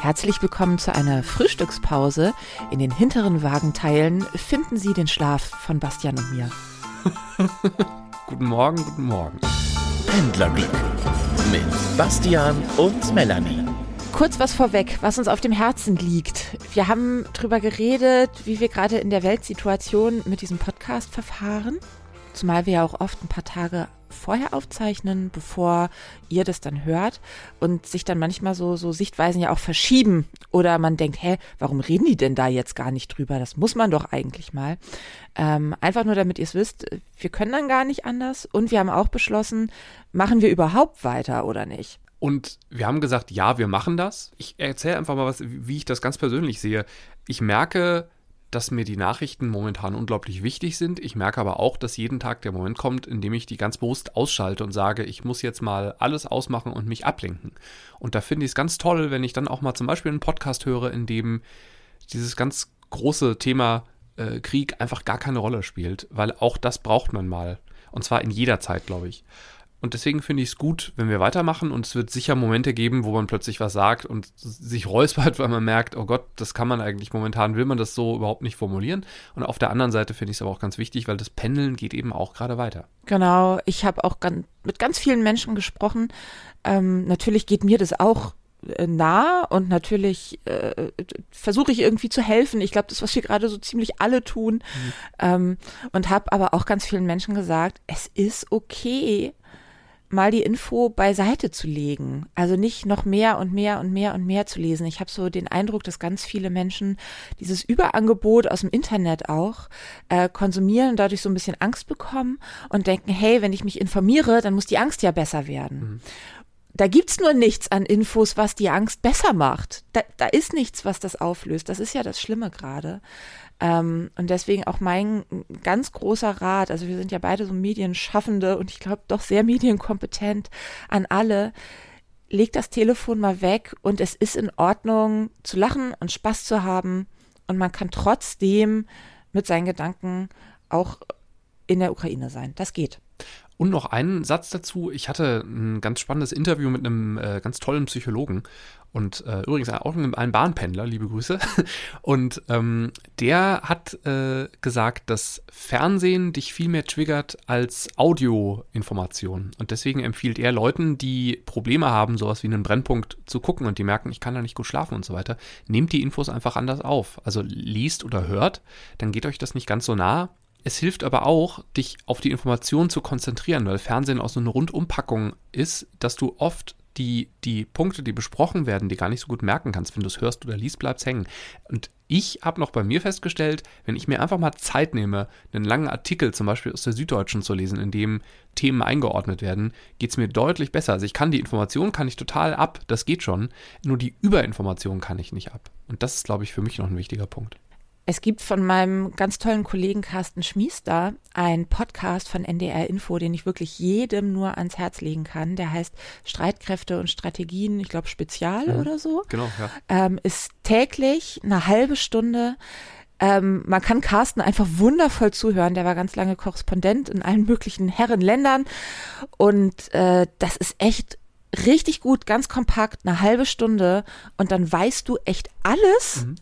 Herzlich willkommen zu einer Frühstückspause. In den hinteren Wagenteilen finden Sie den Schlaf von Bastian und mir. guten Morgen, guten Morgen. Pendlerglück mit Bastian und Melanie. Kurz was vorweg, was uns auf dem Herzen liegt. Wir haben darüber geredet, wie wir gerade in der Weltsituation mit diesem Podcast verfahren. Zumal wir ja auch oft ein paar Tage vorher aufzeichnen, bevor ihr das dann hört und sich dann manchmal so, so Sichtweisen ja auch verschieben oder man denkt, hä, warum reden die denn da jetzt gar nicht drüber? Das muss man doch eigentlich mal. Ähm, einfach nur, damit ihr es wisst, wir können dann gar nicht anders und wir haben auch beschlossen, machen wir überhaupt weiter oder nicht? Und wir haben gesagt, ja, wir machen das. Ich erzähle einfach mal was, wie ich das ganz persönlich sehe. Ich merke, dass mir die Nachrichten momentan unglaublich wichtig sind. Ich merke aber auch, dass jeden Tag der Moment kommt, in dem ich die ganz bewusst ausschalte und sage, ich muss jetzt mal alles ausmachen und mich ablenken. Und da finde ich es ganz toll, wenn ich dann auch mal zum Beispiel einen Podcast höre, in dem dieses ganz große Thema äh, Krieg einfach gar keine Rolle spielt, weil auch das braucht man mal. Und zwar in jeder Zeit, glaube ich. Und deswegen finde ich es gut, wenn wir weitermachen und es wird sicher Momente geben, wo man plötzlich was sagt und sich räuspert, weil man merkt, oh Gott, das kann man eigentlich momentan, will man das so überhaupt nicht formulieren. Und auf der anderen Seite finde ich es aber auch ganz wichtig, weil das Pendeln geht eben auch gerade weiter. Genau, ich habe auch ganz, mit ganz vielen Menschen gesprochen. Ähm, natürlich geht mir das auch äh, nah und natürlich äh, versuche ich irgendwie zu helfen. Ich glaube, das, was wir gerade so ziemlich alle tun. Mhm. Ähm, und habe aber auch ganz vielen Menschen gesagt, es ist okay, mal die Info beiseite zu legen. Also nicht noch mehr und mehr und mehr und mehr zu lesen. Ich habe so den Eindruck, dass ganz viele Menschen dieses Überangebot aus dem Internet auch äh, konsumieren und dadurch so ein bisschen Angst bekommen und denken, hey, wenn ich mich informiere, dann muss die Angst ja besser werden. Mhm. Da gibt's nur nichts an Infos, was die Angst besser macht. Da, da ist nichts, was das auflöst. Das ist ja das Schlimme gerade. Ähm, und deswegen auch mein ganz großer Rat, also wir sind ja beide so Medienschaffende und ich glaube doch sehr medienkompetent an alle, legt das Telefon mal weg und es ist in Ordnung zu lachen und Spaß zu haben und man kann trotzdem mit seinen Gedanken auch in der Ukraine sein. Das geht. Und noch einen Satz dazu. Ich hatte ein ganz spannendes Interview mit einem äh, ganz tollen Psychologen und äh, übrigens auch ein Bahnpendler, liebe Grüße. Und ähm, der hat äh, gesagt, dass Fernsehen dich viel mehr triggert als Audioinformation. Und deswegen empfiehlt er Leuten, die Probleme haben, sowas wie einen Brennpunkt zu gucken und die merken, ich kann da nicht gut schlafen und so weiter, nehmt die Infos einfach anders auf. Also liest oder hört, dann geht euch das nicht ganz so nah. Es hilft aber auch, dich auf die Information zu konzentrieren, weil Fernsehen auch so eine Rundumpackung ist, dass du oft die, die Punkte, die besprochen werden, die gar nicht so gut merken kannst. Wenn du es hörst oder liest, bleibst hängen. Und ich habe noch bei mir festgestellt, wenn ich mir einfach mal Zeit nehme, einen langen Artikel zum Beispiel aus der Süddeutschen zu lesen, in dem Themen eingeordnet werden, geht es mir deutlich besser. Also ich kann die Information, kann ich total ab, das geht schon, nur die Überinformation kann ich nicht ab. Und das ist, glaube ich, für mich noch ein wichtiger Punkt. Es gibt von meinem ganz tollen Kollegen Carsten Schmiester einen Podcast von NDR Info, den ich wirklich jedem nur ans Herz legen kann. Der heißt Streitkräfte und Strategien, ich glaube Spezial mhm. oder so. Genau, ja. Ähm, ist täglich eine halbe Stunde. Ähm, man kann Carsten einfach wundervoll zuhören. Der war ganz lange Korrespondent in allen möglichen Herrenländern. Und äh, das ist echt richtig gut, ganz kompakt, eine halbe Stunde. Und dann weißt du echt alles. Mhm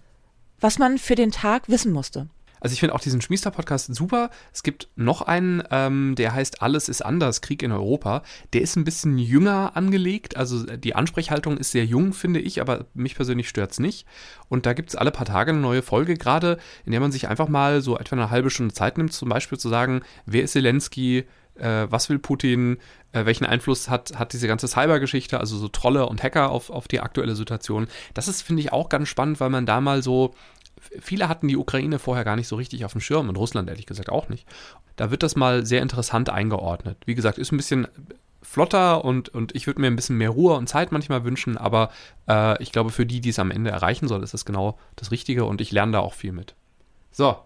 was man für den Tag wissen musste. Also ich finde auch diesen Schmiester-Podcast super. Es gibt noch einen, ähm, der heißt Alles ist anders, Krieg in Europa. Der ist ein bisschen jünger angelegt. Also die Ansprechhaltung ist sehr jung, finde ich, aber mich persönlich stört es nicht. Und da gibt es alle paar Tage eine neue Folge gerade, in der man sich einfach mal so etwa eine halbe Stunde Zeit nimmt, zum Beispiel zu sagen, wer ist Zelensky, äh, was will Putin, äh, welchen Einfluss hat, hat diese ganze Cybergeschichte, also so Trolle und Hacker auf, auf die aktuelle Situation. Das ist, finde ich, auch ganz spannend, weil man da mal so viele hatten die Ukraine vorher gar nicht so richtig auf dem Schirm und Russland ehrlich gesagt auch nicht. Da wird das mal sehr interessant eingeordnet. Wie gesagt, ist ein bisschen flotter und, und ich würde mir ein bisschen mehr Ruhe und Zeit manchmal wünschen, aber äh, ich glaube, für die, die es am Ende erreichen soll, ist das genau das Richtige und ich lerne da auch viel mit. So.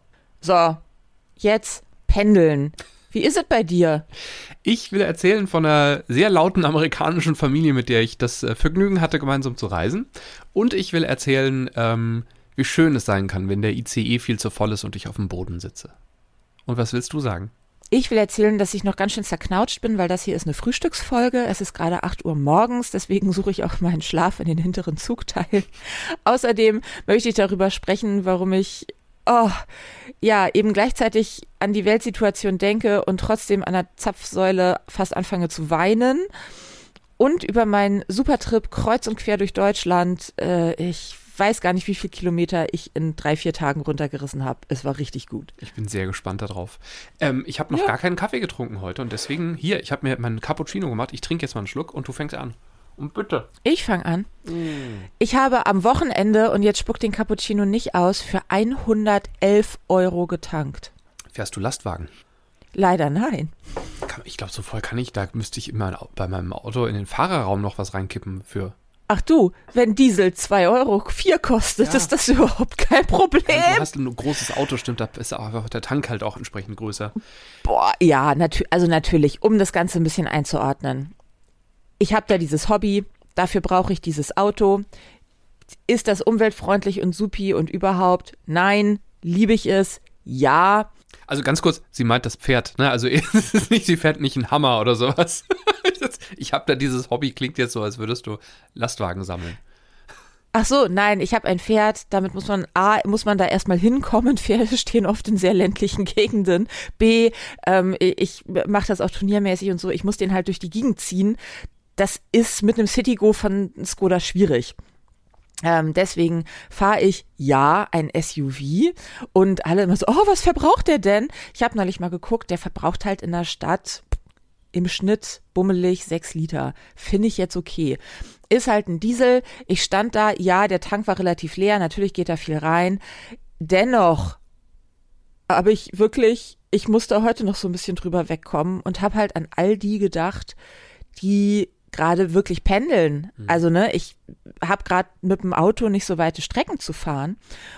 So, jetzt pendeln. Wie ist es bei dir? Ich will erzählen von einer sehr lauten amerikanischen Familie, mit der ich das äh, Vergnügen hatte, gemeinsam zu reisen. Und ich will erzählen, ähm, wie schön es sein kann, wenn der ICE viel zu voll ist und ich auf dem Boden sitze. Und was willst du sagen? Ich will erzählen, dass ich noch ganz schön zerknautscht bin, weil das hier ist eine Frühstücksfolge. Es ist gerade 8 Uhr morgens, deswegen suche ich auch meinen Schlaf in den hinteren Zugteil. Außerdem möchte ich darüber sprechen, warum ich oh, ja, eben gleichzeitig an die Weltsituation denke und trotzdem an der Zapfsäule fast anfange zu weinen. Und über meinen Supertrip kreuz und quer durch Deutschland. Äh, ich weiß gar nicht, wie viele Kilometer ich in drei, vier Tagen runtergerissen habe. Es war richtig gut. Ich bin sehr gespannt darauf. Ähm, ich habe noch ja. gar keinen Kaffee getrunken heute und deswegen hier, ich habe mir meinen Cappuccino gemacht. Ich trinke jetzt mal einen Schluck und du fängst an. Und bitte. Ich fange an. Mm. Ich habe am Wochenende, und jetzt spuckt den Cappuccino nicht aus, für 111 Euro getankt. Fährst du Lastwagen? Leider nein. Ich glaube, so voll kann ich. Da müsste ich immer bei meinem Auto in den Fahrerraum noch was reinkippen für. Ach du, wenn Diesel 2 Euro 4 kostet, ja. ist das überhaupt kein Problem. Ja, du hast ein großes Auto, stimmt, da ist auch der Tank halt auch entsprechend größer. Boah, ja, natür also natürlich, um das Ganze ein bisschen einzuordnen ich habe da dieses Hobby, dafür brauche ich dieses Auto. Ist das umweltfreundlich und supi und überhaupt? Nein. Liebe ich es? Ja. Also ganz kurz, sie meint das Pferd, ne? Also es ist nicht, sie fährt nicht einen Hammer oder sowas. ich habe da dieses Hobby, klingt jetzt so, als würdest du Lastwagen sammeln. Ach so, nein, ich habe ein Pferd, damit muss man A, muss man da erstmal hinkommen. Pferde stehen oft in sehr ländlichen Gegenden. B, ähm, ich mache das auch turniermäßig und so, ich muss den halt durch die Gegend ziehen das ist mit einem Citigo von Skoda schwierig. Ähm, deswegen fahre ich ja ein SUV und alle immer so, oh, was verbraucht der denn? Ich habe neulich mal geguckt, der verbraucht halt in der Stadt im Schnitt bummelig sechs Liter. Finde ich jetzt okay. Ist halt ein Diesel. Ich stand da, ja, der Tank war relativ leer, natürlich geht da viel rein. Dennoch habe ich wirklich, ich musste heute noch so ein bisschen drüber wegkommen und habe halt an all die gedacht, die gerade wirklich pendeln. Mhm. Also ne, ich habe gerade mit dem Auto nicht so weite Strecken zu fahren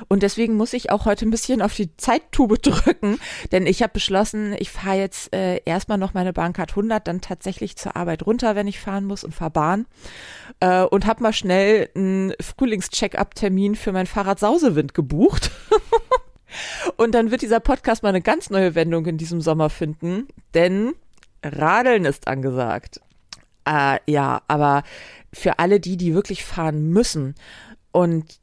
und deswegen muss ich auch heute ein bisschen auf die Zeittube drücken, denn ich habe beschlossen, ich fahre jetzt äh, erstmal noch meine Bahncard 100, dann tatsächlich zur Arbeit runter, wenn ich fahren muss und fahre Bahn äh, und habe mal schnell einen Frühlings-Check-up-Termin für mein Fahrrad Sausewind gebucht. und dann wird dieser Podcast mal eine ganz neue Wendung in diesem Sommer finden, denn Radeln ist angesagt. Äh, ja, aber für alle die, die wirklich fahren müssen und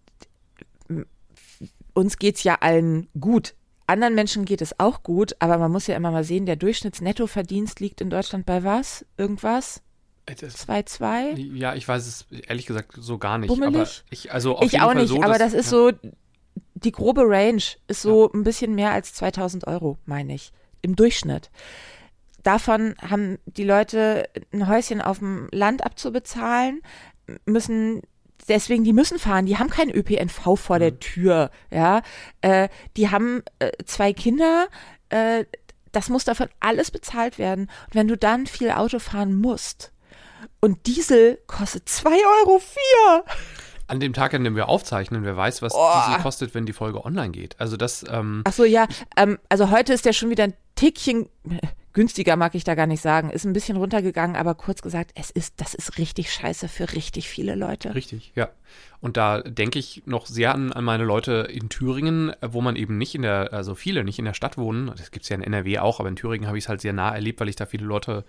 uns geht's ja allen gut. Anderen Menschen geht es auch gut, aber man muss ja immer mal sehen, der Durchschnittsnettoverdienst liegt in Deutschland bei was? Irgendwas? 2,2? Ja, ich weiß es ehrlich gesagt so gar nicht. Bummelig? Aber ich, also auf ich jeden auch Fall nicht, so, aber das ist ja. so, die grobe Range ist so ja. ein bisschen mehr als 2000 Euro, meine ich, im Durchschnitt davon haben die Leute ein Häuschen auf dem Land abzubezahlen, müssen deswegen, die müssen fahren, die haben keinen ÖPNV vor der mhm. Tür, ja, äh, die haben äh, zwei Kinder, äh, das muss davon alles bezahlt werden. Und wenn du dann viel Auto fahren musst und Diesel kostet zwei Euro vier. An dem Tag, an dem wir aufzeichnen, wer weiß, was oh. Diesel kostet, wenn die Folge online geht. Also das. Ähm, Ach so, ja. Ähm, also heute ist der schon wieder ein Tickchen günstiger mag ich da gar nicht sagen, ist ein bisschen runtergegangen, aber kurz gesagt, es ist, das ist richtig scheiße für richtig viele Leute. Richtig, ja. Und da denke ich noch sehr an, an meine Leute in Thüringen, wo man eben nicht in der, also viele nicht in der Stadt wohnen. Das gibt es ja in NRW auch, aber in Thüringen habe ich es halt sehr nah erlebt, weil ich da viele Leute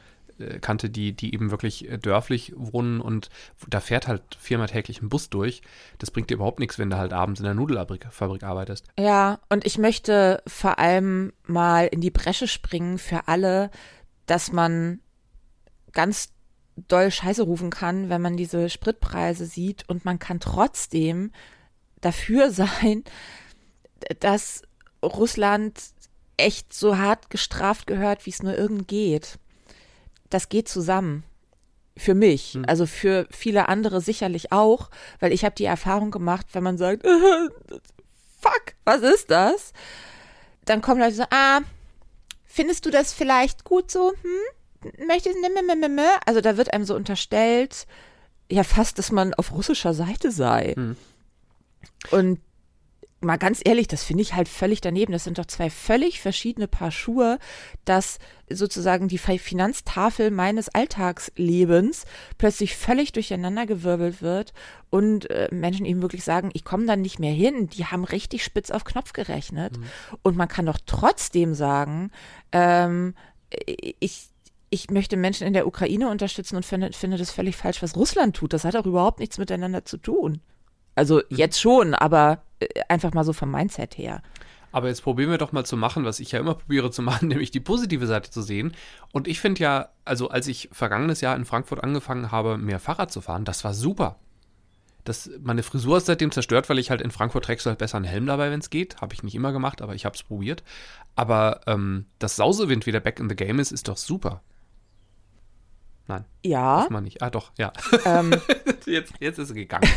kannte, die, die eben wirklich äh, dörflich wohnen und da fährt halt viermal täglich ein Bus durch. Das bringt dir überhaupt nichts, wenn du halt abends in der Nudelfabrik arbeitest. Ja, und ich möchte vor allem mal in die Bresche springen für alle, dass man ganz doll Scheiße rufen kann, wenn man diese Spritpreise sieht und man kann trotzdem dafür sein, dass Russland echt so hart gestraft gehört, wie es nur irgend geht das geht zusammen. Für mich, hm. also für viele andere sicherlich auch, weil ich habe die Erfahrung gemacht, wenn man sagt, fuck, was ist das? Dann kommen Leute so, ah, findest du das vielleicht gut so? Hm? Möchtest du, also da wird einem so unterstellt, ja fast, dass man auf russischer Seite sei. Hm. Und mal ganz ehrlich, das finde ich halt völlig daneben. Das sind doch zwei völlig verschiedene Paar Schuhe, dass sozusagen die Finanztafel meines Alltagslebens plötzlich völlig durcheinandergewirbelt wird und äh, Menschen eben wirklich sagen, ich komme dann nicht mehr hin. Die haben richtig spitz auf Knopf gerechnet. Mhm. Und man kann doch trotzdem sagen, ähm, ich, ich möchte Menschen in der Ukraine unterstützen und finde, finde das völlig falsch, was Russland tut. Das hat auch überhaupt nichts miteinander zu tun. Also mhm. jetzt schon, aber äh, einfach mal so vom Mindset her. Aber jetzt probieren wir doch mal zu machen, was ich ja immer probiere zu machen, nämlich die positive Seite zu sehen. Und ich finde ja, also als ich vergangenes Jahr in Frankfurt angefangen habe, mehr Fahrrad zu fahren, das war super. Das, meine Frisur ist seitdem zerstört, weil ich halt in Frankfurt trägst du halt besser einen Helm dabei, wenn es geht. Habe ich nicht immer gemacht, aber ich habe es probiert. Aber ähm, dass Sausewind wieder back in the game ist, ist doch super. Nein. Ja. Muss man nicht. Ah, doch, ja. Ähm. jetzt, jetzt ist es gegangen.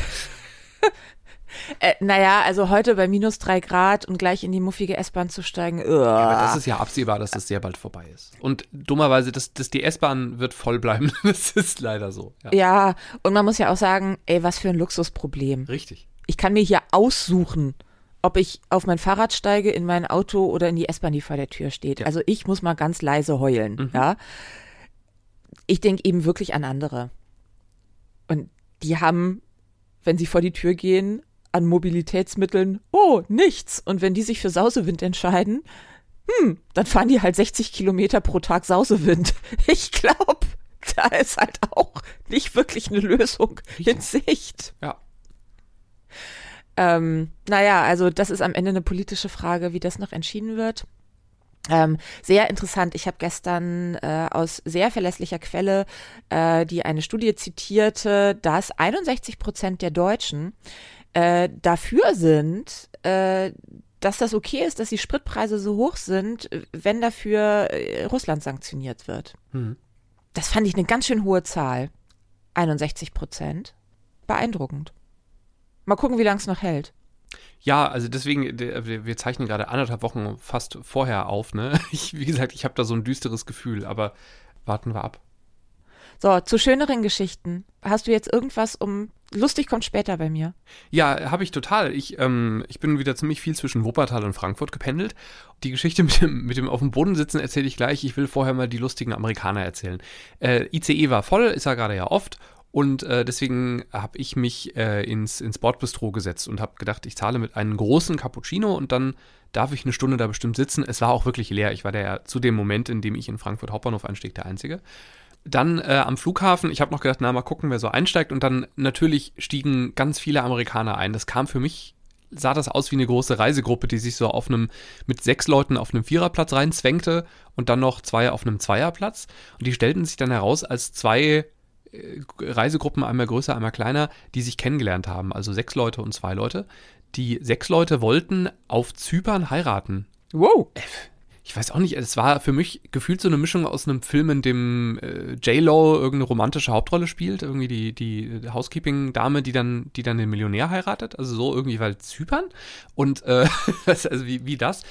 Äh, naja, also heute bei minus drei Grad und gleich in die muffige S-Bahn zu steigen. Ja, aber das ist ja absehbar, dass das sehr bald vorbei ist. Und dummerweise, dass, dass die S-Bahn wird voll bleiben. das ist leider so. Ja. ja, und man muss ja auch sagen, ey, was für ein Luxusproblem. Richtig. Ich kann mir hier aussuchen, ob ich auf mein Fahrrad steige, in mein Auto oder in die S-Bahn, die vor der Tür steht. Ja. Also ich muss mal ganz leise heulen, mhm. ja. Ich denke eben wirklich an andere. Und die haben, wenn sie vor die Tür gehen, an Mobilitätsmitteln, oh, nichts. Und wenn die sich für Sausewind entscheiden, hm, dann fahren die halt 60 Kilometer pro Tag Sausewind. Ich glaube, da ist halt auch nicht wirklich eine Lösung in Sicht. Ja. Ähm, naja, also das ist am Ende eine politische Frage, wie das noch entschieden wird. Ähm, sehr interessant. Ich habe gestern äh, aus sehr verlässlicher Quelle, äh, die eine Studie zitierte, dass 61 Prozent der Deutschen äh, dafür sind, äh, dass das okay ist, dass die Spritpreise so hoch sind, wenn dafür äh, Russland sanktioniert wird. Mhm. Das fand ich eine ganz schön hohe Zahl. 61 Prozent. Beeindruckend. Mal gucken, wie lange es noch hält. Ja, also deswegen, wir zeichnen gerade anderthalb Wochen fast vorher auf, ne? Ich, wie gesagt, ich habe da so ein düsteres Gefühl, aber warten wir ab. So, zu schöneren Geschichten. Hast du jetzt irgendwas, um. Lustig kommt später bei mir. Ja, habe ich total. Ich, ähm, ich bin wieder ziemlich viel zwischen Wuppertal und Frankfurt gependelt. Die Geschichte mit dem, mit dem auf dem Boden sitzen erzähle ich gleich. Ich will vorher mal die lustigen Amerikaner erzählen. Äh, ICE war voll, ist ja gerade ja oft. Und äh, deswegen habe ich mich äh, ins, ins Bordbistro gesetzt und habe gedacht, ich zahle mit einem großen Cappuccino und dann darf ich eine Stunde da bestimmt sitzen. Es war auch wirklich leer. Ich war da zu dem Moment, in dem ich in Frankfurt Hauptbahnhof einstieg, der Einzige dann äh, am Flughafen, ich habe noch gedacht, na mal gucken, wer so einsteigt. Und dann natürlich stiegen ganz viele Amerikaner ein. Das kam für mich, sah das aus wie eine große Reisegruppe, die sich so auf einem, mit sechs Leuten auf einem Viererplatz reinzwängte und dann noch zwei auf einem Zweierplatz. Und die stellten sich dann heraus als zwei äh, Reisegruppen, einmal größer, einmal kleiner, die sich kennengelernt haben. Also sechs Leute und zwei Leute. Die sechs Leute wollten auf Zypern heiraten. Wow. Ich weiß auch nicht, es war für mich gefühlt so eine Mischung aus einem Film, in dem äh, J-Lo irgendeine romantische Hauptrolle spielt, irgendwie die, die Housekeeping-Dame, die dann, die dann den Millionär heiratet, also so irgendwie, weil Zypern und äh, also wie, wie das.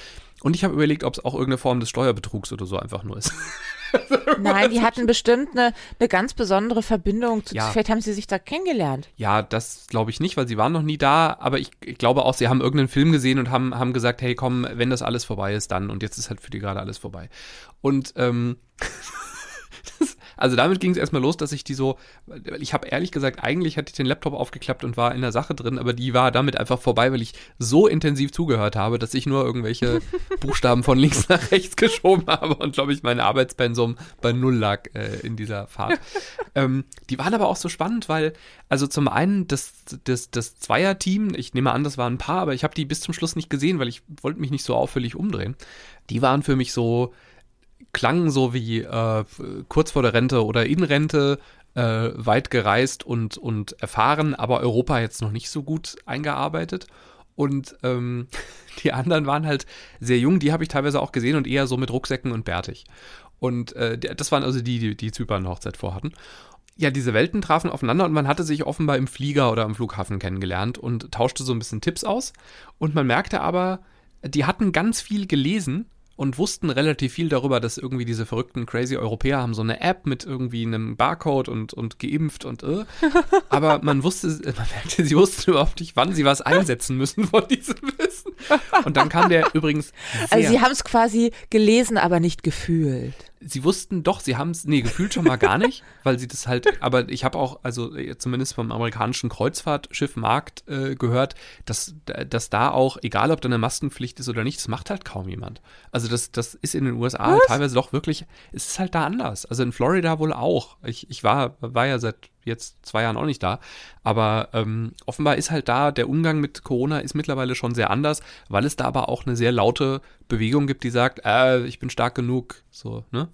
Und ich habe überlegt, ob es auch irgendeine Form des Steuerbetrugs oder so einfach nur ist. Nein, die hatten bestimmt eine, eine ganz besondere Verbindung. Zu, ja. Vielleicht haben sie sich da kennengelernt. Ja, das glaube ich nicht, weil sie waren noch nie da. Aber ich, ich, glaube auch, sie haben irgendeinen Film gesehen und haben, haben gesagt, hey komm, wenn das alles vorbei ist, dann. Und jetzt ist halt für die gerade alles vorbei. Und ähm, also damit ging es erstmal los, dass ich die so, ich habe ehrlich gesagt, eigentlich hatte ich den Laptop aufgeklappt und war in der Sache drin, aber die war damit einfach vorbei, weil ich so intensiv zugehört habe, dass ich nur irgendwelche Buchstaben von links nach rechts geschoben habe und glaube ich mein Arbeitspensum bei null lag äh, in dieser Fahrt. ähm, die waren aber auch so spannend, weil, also zum einen das, das, das Zweierteam, ich nehme an, das waren ein paar, aber ich habe die bis zum Schluss nicht gesehen, weil ich wollte mich nicht so auffällig umdrehen. Die waren für mich so, klangen so wie äh, kurz vor der Rente oder in Rente, äh, weit gereist und, und erfahren, aber Europa jetzt noch nicht so gut eingearbeitet. Und ähm, die anderen waren halt sehr jung, die habe ich teilweise auch gesehen und eher so mit Rucksäcken und bärtig. Und äh, das waren also die, die, die Zypern-Hochzeit vorhatten. Ja, diese Welten trafen aufeinander und man hatte sich offenbar im Flieger oder am Flughafen kennengelernt und tauschte so ein bisschen Tipps aus. Und man merkte aber, die hatten ganz viel gelesen und wussten relativ viel darüber, dass irgendwie diese verrückten crazy Europäer haben so eine App mit irgendwie einem Barcode und, und geimpft und äh. Aber man wusste, man merkte, sie wussten überhaupt nicht, wann sie was einsetzen müssen von diesem. Und dann kam der übrigens. Also sie haben es quasi gelesen, aber nicht gefühlt. sie wussten doch, sie haben es, nee, gefühlt schon mal gar nicht, weil sie das halt, aber ich habe auch, also äh, zumindest vom amerikanischen Kreuzfahrtschiff Markt äh, gehört, dass, dass da auch, egal ob da eine Maskenpflicht ist oder nicht, das macht halt kaum jemand. Also das, das ist in den USA halt teilweise doch wirklich, es ist halt da anders. Also in Florida wohl auch. Ich, ich war, war ja seit jetzt zwei Jahren auch nicht da, aber ähm, offenbar ist halt da, der Umgang mit Corona ist mittlerweile schon sehr anders, weil es da aber auch eine sehr laute Bewegung gibt, die sagt, äh, ich bin stark genug, so, ne?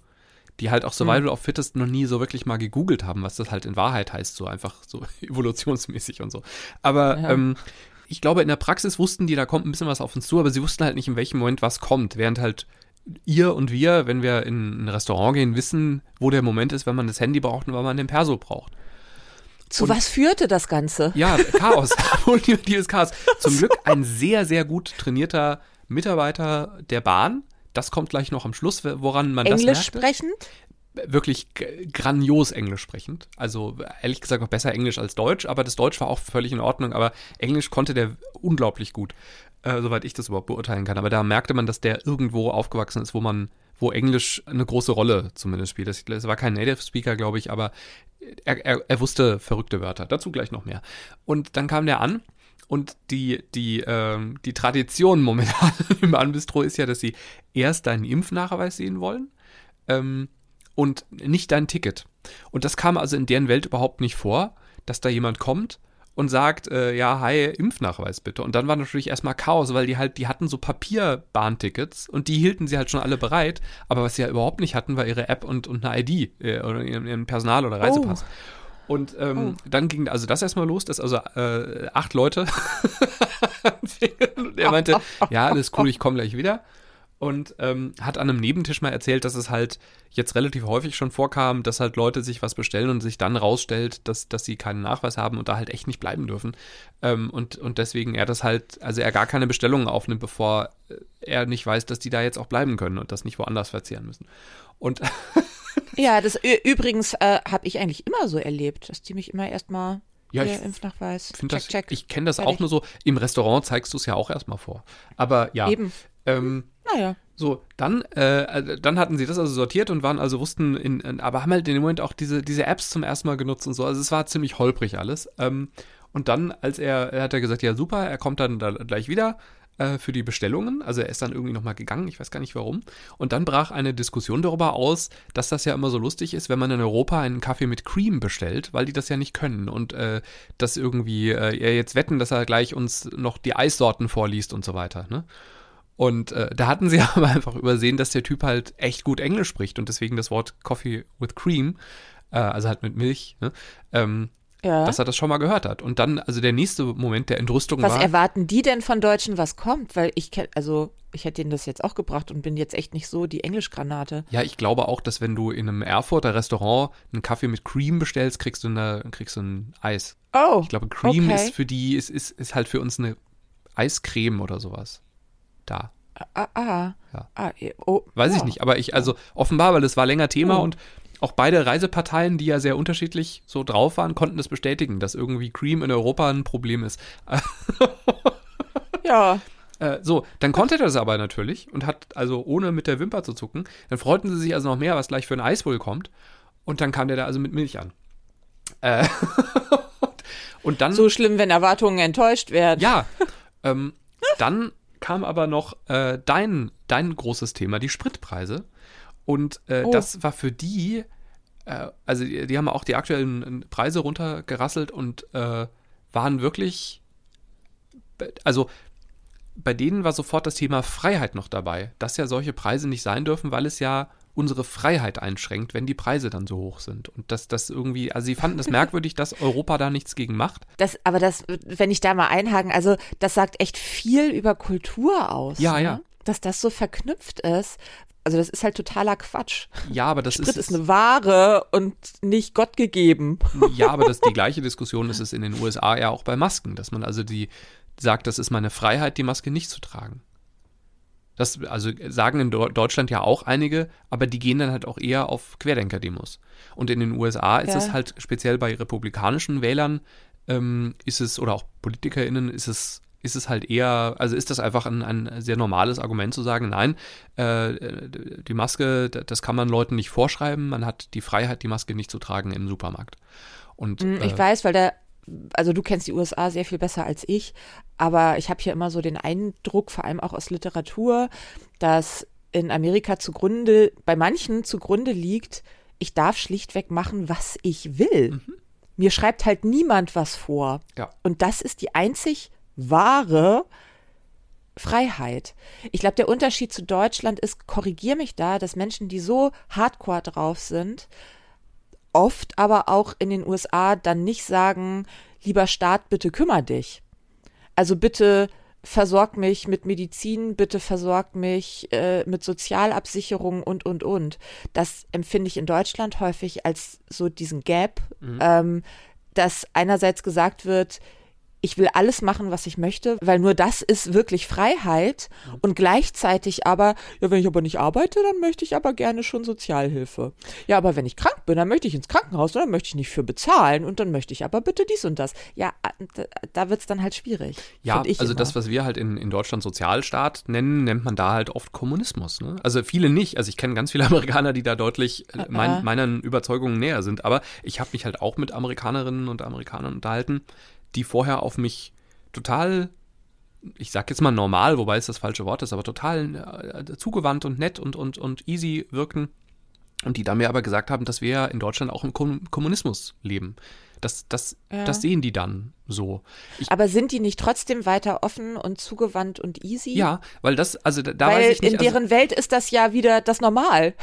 die halt auch Survival of Fittest noch nie so wirklich mal gegoogelt haben, was das halt in Wahrheit heißt, so einfach so evolutionsmäßig und so. Aber Ja. ähm, ich glaube, in der Praxis wussten die, da kommt ein bisschen was auf uns zu, aber sie wussten halt nicht, in welchem Moment was kommt, während halt ihr und wir, wenn wir in ein Restaurant gehen, wissen, wo der Moment ist, wenn man das Handy braucht und wann man den Perso braucht. Zu Und- was führte das Ganze? Ja, Chaos, ultimatives Chaos. Zum Glück ein sehr, sehr gut trainierter Mitarbeiter der Bahn. Das kommt gleich noch am Schluss, woran man das Englisch merkte. sprechend? wirklich grandios Englisch sprechend. Also ehrlich gesagt auch besser Englisch als Deutsch, aber das Deutsch war auch völlig in Ordnung, aber Englisch konnte der unglaublich gut, äh, soweit ich das überhaupt beurteilen kann. Aber da merkte man, dass der irgendwo aufgewachsen ist, wo man, wo Englisch eine große Rolle zumindest spielt. Das war kein Native Speaker, glaube ich, aber er, er, er wusste verrückte Wörter. Dazu gleich noch mehr. Und dann kam der an und die, die, ähm, die Tradition momentan im Anbistro ist ja, dass sie erst deinen Impfnachweis sehen wollen. Ähm, und nicht dein Ticket. Und das kam also in deren Welt überhaupt nicht vor, dass da jemand kommt und sagt, äh, ja, hi, Impfnachweis bitte. Und dann war natürlich erstmal Chaos, weil die halt, die hatten so Papierbahntickets und die hielten sie halt schon alle bereit, aber was sie ja überhaupt nicht hatten, war ihre App und, und eine ID äh, oder ihren, ihren Personal- oder Reisepass. Und ähm, dann ging also das erstmal los, dass also äh, acht Leute und er meinte, ja, alles cool, ich komme gleich wieder. Und ähm, hat an einem Nebentisch mal erzählt, dass es halt jetzt relativ häufig schon vorkam, dass halt Leute sich was bestellen und sich dann rausstellt, dass, dass sie keinen Nachweis haben und da halt echt nicht bleiben dürfen. Ähm, und, und deswegen er das halt, also er gar keine Bestellungen aufnimmt, bevor äh, er nicht weiß, dass die da jetzt auch bleiben können und das nicht woanders verzehren müssen. Und Ja, das übrigens äh, habe ich eigentlich immer so erlebt, dass die mich immer erstmal Ja, ich Impfnachweis. check, das, check. ich kenne das Fertig. auch nur so. Im Restaurant zeigst du es ja auch erstmal vor. Aber ja. Eben. Ähm, Naja. So, dann, äh, äh, dann hatten sie das also sortiert und waren also wussten, in, in, aber haben halt in dem Moment auch diese, diese Apps zum ersten Mal genutzt und so. Also es war ziemlich holprig alles. Ähm, und dann, als er, er hat er gesagt, ja super, er kommt dann da gleich wieder äh, für die Bestellungen. Also er ist dann irgendwie nochmal gegangen, ich weiß gar nicht warum. Und dann brach eine Diskussion darüber aus, dass das ja immer so lustig ist, wenn man in Europa einen Kaffee mit Cream bestellt, weil die das ja nicht können. Und äh, dass irgendwie äh, jetzt wetten, dass er gleich uns noch die Eissorten vorliest und so weiter. Ne? Und äh, da hatten sie aber einfach übersehen, dass der Typ halt echt gut Englisch spricht und deswegen das Wort Coffee with Cream, äh, also halt mit Milch, ne, ähm, Ja. dass er das schon mal gehört hat. Und dann, also der nächste Moment der Entrüstung Was war. erwarten die denn von Deutschen, was kommt? Weil ich kenn, also ich hätte ihnen das jetzt auch gebracht und bin jetzt echt nicht so die Englischgranate. Ja, ich glaube auch, dass wenn du in einem Erfurter Restaurant einen Kaffee mit Cream bestellst, kriegst du, eine, kriegst du ein Eis. Oh. Ich glaube, Cream okay. ist für die, ist, ist, ist halt für uns eine Eiscreme oder sowas. Da. Ah, ah. Ja. ah oh, Weiß ich ja. nicht, aber ich, also offenbar, weil es war länger Thema Oh. und auch beide Reiseparteien, die ja sehr unterschiedlich so drauf waren, konnten das bestätigen, dass irgendwie Cream in Europa ein Problem ist. Ja. Äh, so, dann konnte er das aber natürlich und hat also ohne mit der Wimper zu zucken. Dann freuten sie sich also noch mehr, was gleich für ein Eis wohl kommt. Und dann kam der da also mit Milch an. Äh, und dann. So schlimm, wenn Erwartungen enttäuscht werden. Ja, ähm, dann kam aber noch äh, dein, dein großes Thema, die Spritpreise. Und äh, Oh. das war für die, äh, also die, die haben auch die aktuellen Preise runtergerasselt und äh, waren wirklich, also bei denen war sofort das Thema Freiheit noch dabei, dass ja solche Preise nicht sein dürfen, weil es ja unsere Freiheit einschränkt, wenn die Preise dann so hoch sind. Und dass das irgendwie, also sie fanden es merkwürdig, dass Europa da nichts gegen macht. Das, aber das, wenn ich da mal einhaken, also das sagt echt viel über Kultur aus. Ja, ne? ja. Dass das so verknüpft ist. Also das ist halt totaler Quatsch. Ja, aber das Sprit ist, ist eine Ware und nicht Gott gegeben. Ja, aber das die gleiche Diskussion ist es in den USA ja auch bei Masken, dass man also die sagt, das ist meine Freiheit, die Maske nicht zu tragen. Das also sagen in Deu- Deutschland ja auch einige, aber die gehen dann halt auch eher auf Querdenker-Demos. Und in den USA ist Ja. es halt speziell bei republikanischen Wählern ähm, ist es oder auch PolitikerInnen ist es ist es halt eher, also ist das einfach ein, ein sehr normales Argument zu sagen, nein, äh, die Maske, das kann man Leuten nicht vorschreiben, man hat die Freiheit, die Maske nicht zu tragen im Supermarkt. Und, Mm, Ich äh, weiß, weil da, also du kennst die USA sehr viel besser als ich, aber ich habe hier immer so den Eindruck, vor allem auch aus Literatur, dass in Amerika zugrunde, bei manchen zugrunde liegt, ich darf schlichtweg machen, was ich will. Mir schreibt halt niemand was vor. Ja. Und das ist die einzig wahre Freiheit. Ich glaube, der Unterschied zu Deutschland ist, korrigier mich da, dass Menschen, die so hardcore drauf sind, oft aber auch in den USA dann nicht sagen, lieber Staat, bitte kümmer dich. Also bitte versorg mich mit Medizin, bitte versorg mich äh, mit Sozialabsicherung und, und, und. Das empfinde ich in Deutschland häufig als so diesen Gap, ähm, dass einerseits gesagt wird, ich will alles machen, was ich möchte, weil nur das ist wirklich Freiheit und gleichzeitig aber, ja, wenn ich aber nicht arbeite, dann möchte ich aber gerne schon Sozialhilfe. Ja, aber wenn ich krank bin, dann möchte ich ins Krankenhaus und dann möchte ich nicht für bezahlen und dann möchte ich aber bitte dies und das. Ja, da, da wird's dann halt schwierig. Ja, also immer. das, was wir halt in, in Deutschland Sozialstaat nennen, nennt man da halt oft Kommunismus. Ne? Also viele nicht. Also ich kenne ganz viele Amerikaner, die da deutlich äh, mein, meinen Überzeugungen näher sind. Aber ich habe mich halt auch mit Amerikanerinnen und Amerikanern unterhalten, die vorher auf mich total, ich sag jetzt mal normal, wobei es das falsche Wort ist, aber total äh, zugewandt und nett und, und, und easy wirken. Und die da mir aber gesagt haben, dass wir ja in Deutschland auch im Kom Kommunismus leben. Das, das, Ja. das sehen die dann so. Ich, aber sind die nicht trotzdem weiter offen und zugewandt und easy? ja, weil das, also da, da Weil weiß ich nicht, in also deren Welt ist das ja wieder das Normal.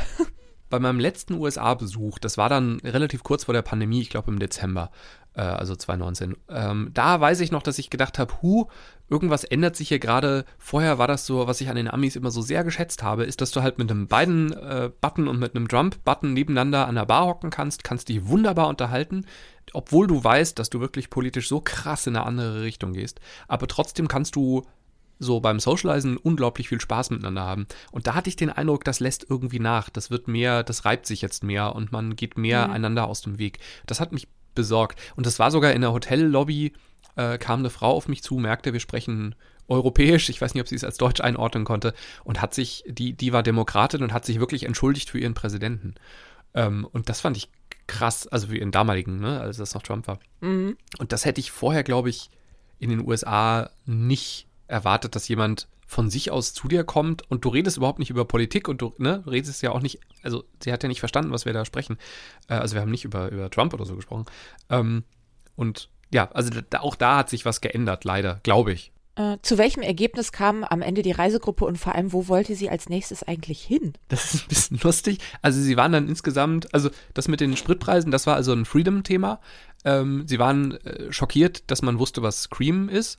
bei meinem letzten USA-Besuch, das war dann relativ kurz vor der Pandemie, ich glaube im Dezember, äh, also 2019, ähm, da weiß ich noch, dass ich gedacht habe, hu, irgendwas ändert sich hier gerade. Vorher war das so, was ich an den Amis immer so sehr geschätzt habe, ist, dass du halt mit einem Biden-Button und mit einem Trump-Button nebeneinander an der Bar hocken kannst, kannst dich wunderbar unterhalten, obwohl du weißt, dass du wirklich politisch so krass in eine andere Richtung gehst. Aber trotzdem kannst du so beim Socializen unglaublich viel Spaß miteinander haben. Und da hatte ich den Eindruck, das lässt irgendwie nach. Das wird mehr, das reibt sich jetzt mehr und man geht mehr einander aus dem Weg. Das hat mich besorgt. Und das war sogar in der Hotellobby, äh, kam eine Frau auf mich zu, merkte, wir sprechen europäisch, ich weiß nicht, ob sie es als Deutsch einordnen konnte, und hat sich, die, die war Demokratin und hat sich wirklich entschuldigt für ihren Präsidenten. Ähm, und das fand ich krass, also für ihren damaligen, ne, als das noch Trump war. Und das hätte ich vorher, glaube ich, in den USA nicht erwartet, dass jemand von sich aus zu dir kommt und du redest überhaupt nicht über Politik und du ne, redest ja auch nicht, also sie hat ja nicht verstanden, was wir da sprechen. Äh, also wir haben nicht über, über Trump oder so gesprochen. Ähm, und ja, also da, auch da hat sich was geändert, leider, glaube ich. Äh, zu welchem Ergebnis kam am Ende die Reisegruppe und vor allem, wo wollte sie als nächstes eigentlich hin? Das ist ein bisschen lustig. Also sie waren dann insgesamt, also das mit den Spritpreisen, das war also ein Freedom-Thema. Ähm, sie waren äh, schockiert, dass man wusste, was Scream ist.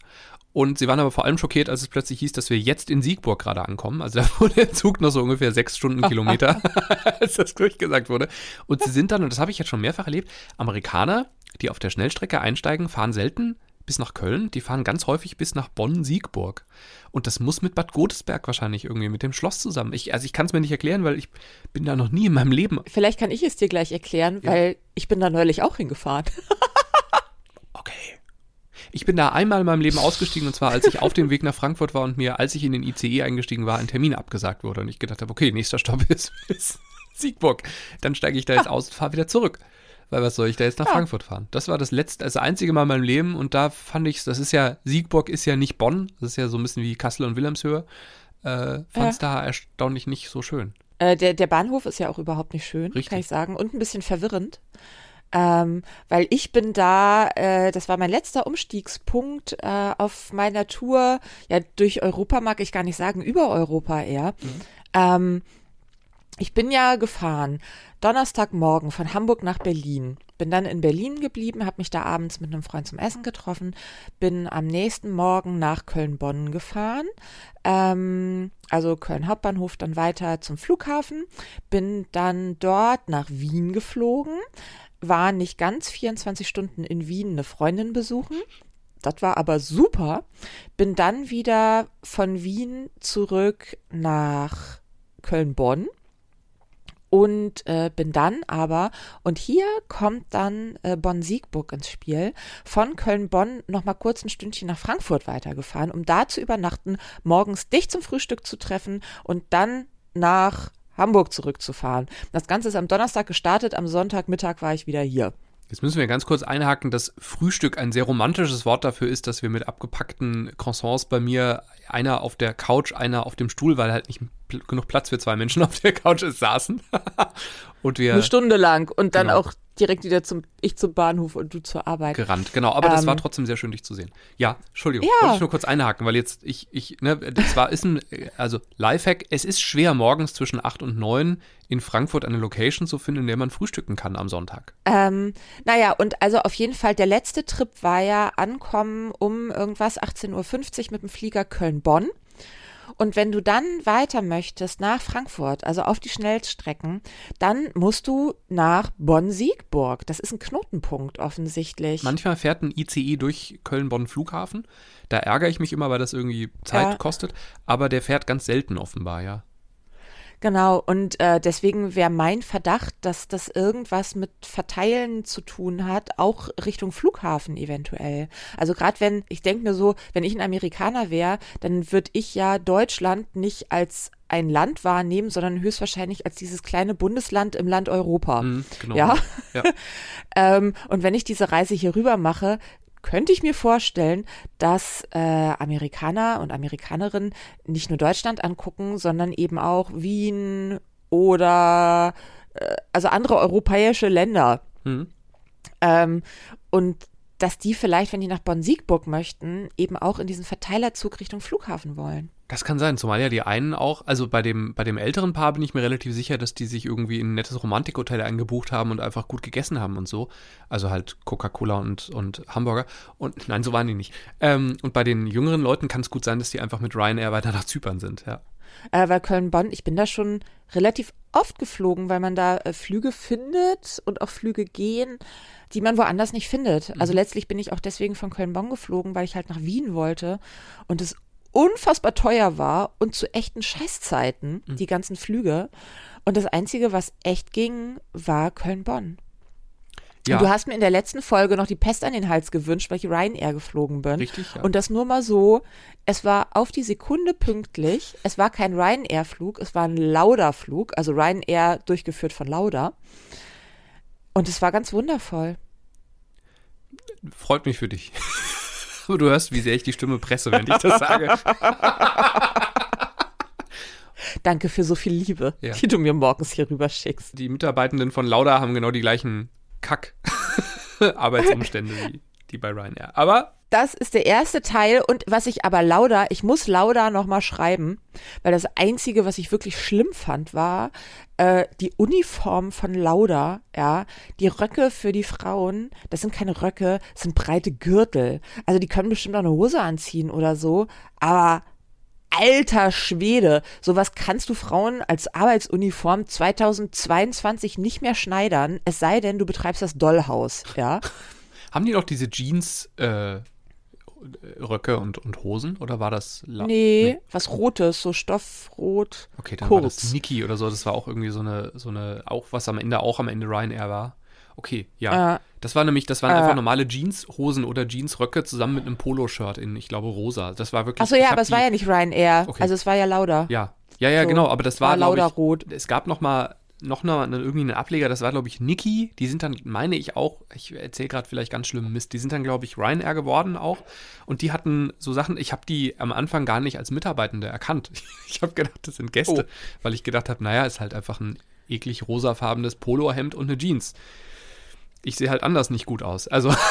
Und sie waren aber vor allem schockiert, als es plötzlich hieß, dass wir jetzt in Siegburg gerade ankommen. Also da wurde der Zug noch so ungefähr sechs Stundenkilometer, als das durchgesagt wurde. Und sie sind dann, und das habe ich jetzt schon mehrfach erlebt, Amerikaner, die auf der Schnellstrecke einsteigen, fahren selten bis nach Köln, die fahren ganz häufig bis nach Bonn-Siegburg. Und das muss mit Bad Godesberg wahrscheinlich irgendwie mit dem Schloss zusammen. Ich, also ich kann es mir nicht erklären, weil ich bin da noch nie in meinem Leben. Vielleicht kann ich es dir gleich erklären, weil ich bin da neulich auch hingefahren. Okay. Ich bin da einmal in meinem Leben ausgestiegen und zwar, als ich auf dem Weg nach Frankfurt war und mir, als ich in den ICE eingestiegen war, ein Termin abgesagt wurde und ich gedacht habe, okay, nächster Stopp ist, ist Siegburg. Dann steige ich da jetzt aus und fahre wieder zurück. Weil was soll ich da jetzt nach Ja. Frankfurt fahren? Das war das letzte, das einzige Mal in meinem Leben und da fand ich, das ist ja, Siegburg ist ja nicht Bonn, das ist ja so ein bisschen wie Kassel und Wilhelmshöhe. Äh, fand es da erstaunlich nicht so schön. Äh, der, der Bahnhof ist ja auch überhaupt nicht schön, Richtig. kann ich sagen, und ein bisschen verwirrend. Ähm, weil ich bin da, äh, das war mein letzter Umstiegspunkt äh, auf meiner Tour, ja, durch Europa mag ich gar nicht sagen, über Europa eher. Ähm, ich bin ja gefahren, Donnerstagmorgen von Hamburg nach Berlin. Bin dann in Berlin geblieben, habe mich da abends mit einem Freund zum Essen getroffen, bin am nächsten Morgen nach Köln-Bonn gefahren, ähm, also Köln Hauptbahnhof, dann weiter zum Flughafen, bin dann dort nach Wien geflogen, war nicht ganz 24 Stunden in Wien eine Freundin besuchen. Das war aber super. Bin dann wieder von Wien zurück nach Köln-Bonn und äh, bin dann aber, und hier kommt dann äh, Bonn-Siegburg ins Spiel, von Köln-Bonn nochmal kurz ein Stündchen nach Frankfurt weitergefahren, um da zu übernachten, morgens dich zum Frühstück zu treffen und dann nach Hamburg zurückzufahren. Das Ganze ist am Donnerstag gestartet, am Sonntagmittag war ich wieder hier. Jetzt müssen wir ganz kurz einhaken, dass Frühstück ein sehr romantisches Wort dafür ist, dass wir mit abgepackten Croissants bei mir einer auf der Couch, einer auf dem Stuhl, weil halt nicht genug Platz für zwei Menschen auf der Couch ist, saßen. und wir eine Stunde lang und dann genau. auch direkt wieder zum ich zum Bahnhof und du zur Arbeit gerannt. Genau, aber ähm, das war trotzdem sehr schön dich zu sehen. Ja, Entschuldigung, ja. wollte ich nur kurz einhaken, weil jetzt ich ich ne, das war ist ein also Lifehack, es ist schwer morgens zwischen acht und neun in Frankfurt eine Location zu finden, in der man frühstücken kann am Sonntag. Ähm, naja, und also auf jeden Fall, der letzte Trip war ja ankommen um irgendwas 18.50 Uhr mit dem Flieger Köln-Bonn. Und wenn du dann weiter möchtest nach Frankfurt, also auf die Schnellstrecken, dann musst du nach Bonn-Siegburg. Das ist ein Knotenpunkt offensichtlich. Manchmal fährt ein ICE durch Köln-Bonn-Flughafen. Da ärgere ich mich immer, weil das irgendwie Zeit ja. kostet. Aber der fährt ganz selten offenbar, ja. Genau, und äh, deswegen wäre mein Verdacht, dass das irgendwas mit Verteilen zu tun hat, auch Richtung Flughafen eventuell. Also gerade wenn, ich denke mir so, wenn ich ein Amerikaner wäre, dann würde ich ja Deutschland nicht als ein Land wahrnehmen, sondern höchstwahrscheinlich als dieses kleine Bundesland im Land Europa. Mm, genau. Ja. ja. ähm, und wenn ich diese Reise hier rüber mache, könnte ich mir vorstellen, dass äh, Amerikaner und Amerikanerinnen nicht nur Deutschland angucken, sondern eben auch Wien oder äh, also andere europäische Länder. Mhm. Ähm, und dass die vielleicht, wenn die nach Bonn-Siegburg möchten, eben auch in diesen Verteilerzug Richtung Flughafen wollen. Das kann sein, zumal ja die einen auch, also bei dem, bei dem älteren Paar bin ich mir relativ sicher, dass die sich irgendwie in ein nettes Romantikhotel eingebucht haben und einfach gut gegessen haben und so. Also halt Coca-Cola und, und Hamburger. Und nein, so waren die nicht. Ähm, und bei den jüngeren Leuten kann es gut sein, dass die einfach mit Ryanair weiter nach Zypern sind, ja. Äh, weil Köln-Bonn, ich bin da schon relativ oft geflogen, weil man da äh, Flüge findet und auch Flüge gehen, die man woanders nicht findet. Mhm. Also letztlich bin ich auch deswegen von Köln-Bonn geflogen, weil ich halt nach Wien wollte und es unfassbar teuer war und zu echten Scheißzeiten, mhm. die ganzen Flüge. Und das Einzige, was echt ging, war Köln-Bonn. Ja. Und du hast mir in der letzten Folge noch die Pest an den Hals gewünscht, weil ich Ryanair geflogen bin. Richtig, ja. Und das nur mal so, es war auf die Sekunde pünktlich. Es war kein Ryanair-Flug, es war ein Lauda-Flug, also Ryanair durchgeführt von Lauda. Und es war ganz wundervoll. Freut mich für dich. Aber du hörst, wie sehr ich die Stimme presse, wenn ich das sage. Danke für so viel Liebe, ja. die du mir morgens hier rüber schickst. Die Mitarbeitenden von Lauda haben genau die gleichen Kack-Arbeitsumstände wie die bei Ryanair. Aber das ist der erste Teil und was ich aber Lauda, ich muss Lauda nochmal schreiben, weil das Einzige, was ich wirklich schlimm fand, war äh, die Uniform von Lauda, ja, die Röcke für die Frauen, das sind keine Röcke, das sind breite Gürtel. Also die können bestimmt auch eine Hose anziehen oder so, aber alter Schwede, sowas kannst du Frauen als Arbeitsuniform 2022 nicht mehr schneidern, es sei denn, du betreibst das Dollhaus, ja. Haben die noch diese Jeans äh, Röcke und, und Hosen oder war das nee, nee, was Rotes, so Stoffrot. Okay, dann kurz. war das Niki oder so, das war auch irgendwie so eine, so eine, auch was am Ende auch am Ende Ryanair war. Okay, ja. Äh, das war nämlich, das waren äh, einfach normale Jeanshosen oder Jeansröcke zusammen mit einem Poloshirt in, ich glaube, rosa. Das war wirklich. Achso, ja, aber es war ja nicht Ryanair. Okay. Also es war ja Lauda. Ja. Ja, ja, so, genau, aber das war, war Lauda ich, rot. Es gab noch mal noch eine, irgendwie einen Ableger, das war, glaube ich, Niki. Die sind dann, meine ich auch, ich erzähle gerade vielleicht ganz schlimm Mist, die sind dann, glaube ich, Ryanair geworden auch. Und die hatten so Sachen, ich habe die am Anfang gar nicht als Mitarbeitende erkannt. Ich habe gedacht, das sind Gäste, oh. weil ich gedacht habe, naja, ist halt einfach ein eklig rosafarbenes Polohemd und eine Jeans. Ich sehe halt anders nicht gut aus. Also.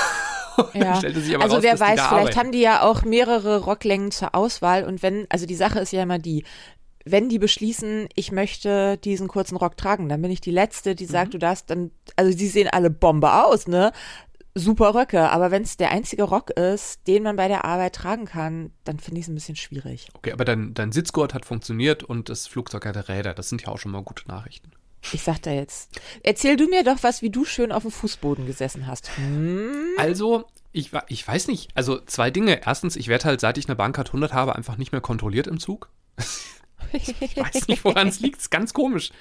Ja. also raus, wer weiß, vielleicht arbeiten. haben die ja auch mehrere Rocklängen zur Auswahl und wenn, also die Sache ist ja immer die, wenn die beschließen, ich möchte diesen kurzen Rock tragen, dann bin ich die Letzte, die sagt, mhm. du darfst dann, also die sehen alle Bombe aus, ne? Super Röcke, aber wenn es der einzige Rock ist, den man bei der Arbeit tragen kann, dann finde ich es ein bisschen schwierig. Okay, aber dein, dein Sitzgurt hat funktioniert und das Flugzeug hatte Räder. Das sind ja auch schon mal gute Nachrichten. Ich sag da jetzt. Erzähl du mir doch was, wie du schön auf dem Fußboden gesessen hast. Hm? Also, ich, ich weiß nicht. Also, zwei Dinge. Erstens, ich werde halt, seit ich eine Bankcard 100 habe, einfach nicht mehr kontrolliert im Zug. Ich weiß nicht, woran es liegt. Es ist ganz komisch.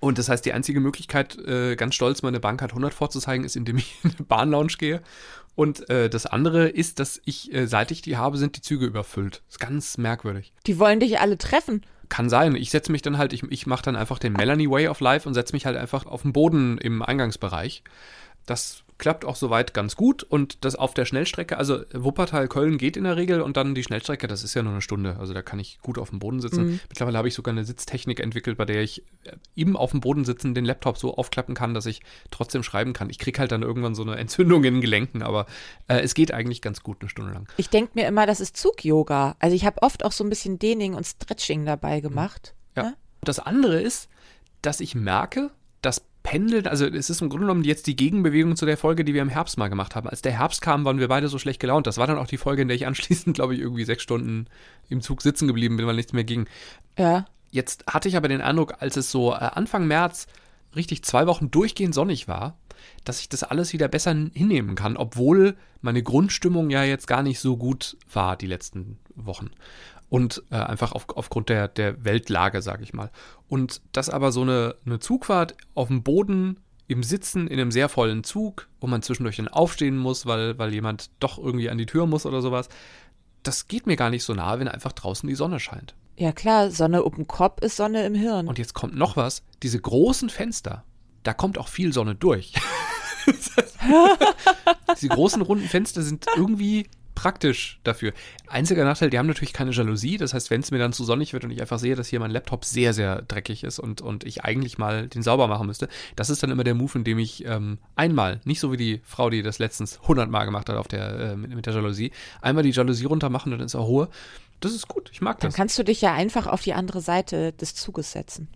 Und das heißt, die einzige Möglichkeit, äh, ganz stolz meine Bank hat 100 vorzuzeigen, ist, indem ich in eine Bahnlounge gehe. Und äh, das andere ist, dass ich, äh, seit ich die habe, sind die Züge überfüllt. Das ist ganz merkwürdig. Die wollen dich alle treffen. Kann sein. Ich setze mich dann halt, ich, ich mache dann einfach den Melanie Way of Life und setze mich halt einfach auf den Boden im Eingangsbereich. Das klappt auch soweit ganz gut und das auf der Schnellstrecke, also Wuppertal-Köln geht in der Regel und dann die Schnellstrecke, das ist ja nur eine Stunde, also da kann ich gut auf dem Boden sitzen. Mhm. Mittlerweile habe ich sogar eine Sitztechnik entwickelt, bei der ich eben auf dem Boden sitzen den Laptop so aufklappen kann, dass ich trotzdem schreiben kann. Ich kriege halt dann irgendwann so eine Entzündung in den Gelenken, aber äh, es geht eigentlich ganz gut eine Stunde lang. Ich denke mir immer, das ist Zug-Yoga. Also ich habe oft auch so ein bisschen Dehnung und Stretching dabei gemacht. Ja. Ne? Das andere ist, dass ich merke, dass Pendeln, also es ist im Grunde genommen jetzt die Gegenbewegung zu der Folge, die wir im Herbst mal gemacht haben. Als der Herbst kam, waren wir beide so schlecht gelaunt. Das war dann auch die Folge, in der ich anschließend, glaube ich, irgendwie sechs Stunden im Zug sitzen geblieben bin, weil nichts mehr ging. Ja. Jetzt hatte ich aber den Eindruck, als es so äh, Anfang März richtig zwei Wochen durchgehend sonnig war, dass ich das alles wieder besser hinnehmen kann, obwohl meine Grundstimmung ja jetzt gar nicht so gut war die letzten Wochen und äh, einfach auf, aufgrund der, der Weltlage, sage ich mal. Und das aber so eine, eine Zugfahrt auf dem Boden im Sitzen in einem sehr vollen Zug, wo man zwischendurch dann aufstehen muss, weil, weil jemand doch irgendwie an die Tür muss oder sowas, das geht mir gar nicht so nahe, wenn einfach draußen die Sonne scheint. Ja klar, Sonne um den Kopf ist Sonne im Hirn. Und jetzt kommt noch was, diese großen Fenster, da kommt auch viel Sonne durch. diese großen runden Fenster sind irgendwie praktisch dafür. Einziger Nachteil, die haben natürlich keine Jalousie. Das heißt, wenn es mir dann zu sonnig wird und ich einfach sehe, dass hier mein Laptop sehr, sehr dreckig ist und, und ich eigentlich mal den sauber machen müsste, das ist dann immer der Move, in dem ich ähm, einmal, nicht so wie die Frau, die das letztens 100 Mal gemacht hat auf der, äh, mit, mit der Jalousie, einmal die Jalousie runter machen und dann ist auch Ruhe. Das ist gut, ich mag das. Dann kannst du dich ja einfach auf die andere Seite des Zuges setzen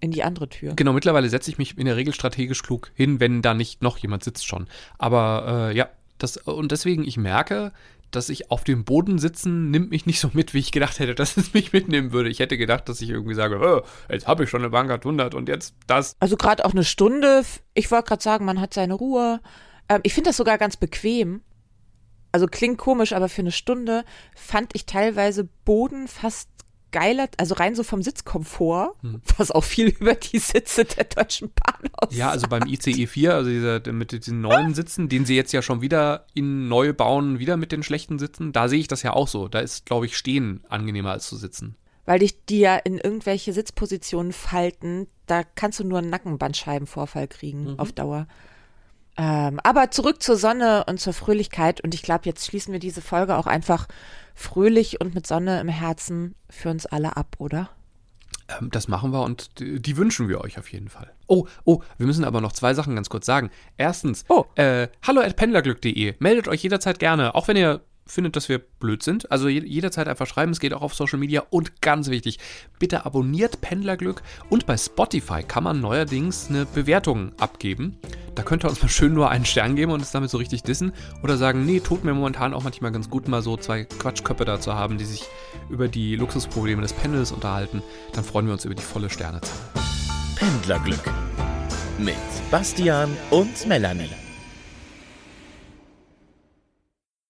in die andere Tür. Genau, mittlerweile setze ich mich in der Regel strategisch klug hin, wenn da nicht noch jemand sitzt schon. Aber äh, ja, das, und deswegen, ich merke, dass ich auf dem Boden sitzen nimmt mich nicht so mit, wie ich gedacht hätte, dass es mich mitnehmen würde. Ich hätte gedacht, dass ich irgendwie sage, oh, jetzt habe ich schon eine Bankart 100 und jetzt das. Also gerade auch eine Stunde. Ich wollte gerade sagen, man hat seine Ruhe. Ähm, ich finde das sogar ganz bequem. Also klingt komisch, aber für eine Stunde fand ich teilweise Boden fast geiler, also rein so vom Sitzkomfort, hm. was auch viel über die Sitze der Deutschen Bahn aussagt. Ja, also beim ICE 4, also dieser, mit diesen neuen Sitzen, den sie jetzt ja schon wieder in neu bauen, wieder mit den schlechten Sitzen, da sehe ich das ja auch so. Da ist, glaube ich, Stehen angenehmer als zu sitzen. Weil dich die ja in irgendwelche Sitzpositionen falten, da kannst du nur einen Nackenbandscheibenvorfall kriegen mhm. auf Dauer. Ähm, aber zurück zur Sonne und zur Fröhlichkeit. Und ich glaube, jetzt schließen wir diese Folge auch einfach fröhlich und mit Sonne im Herzen für uns alle ab, oder? Ähm, das machen wir und die, die, wünschen wir euch auf jeden Fall. Oh, oh, wir müssen aber noch zwei Sachen ganz kurz sagen. Erstens, oh. äh, hallo at pendlerglück.de. Meldet euch jederzeit gerne, auch wenn ihr findet, dass wir blöd sind. Also jederzeit einfach schreiben, es geht auch auf Social Media und ganz wichtig, bitte abonniert Pendlerglück und bei Spotify kann man neuerdings eine Bewertung abgeben. Da könnt ihr uns mal schön nur einen Stern geben und es damit so richtig dissen oder sagen, nee, tut mir momentan auch manchmal ganz gut, mal so zwei Quatschköpfe da zu haben, die sich über die Luxusprobleme des Pendels unterhalten. Dann freuen wir uns über die volle Sternezahl. Pendlerglück mit Bastian und Melanie.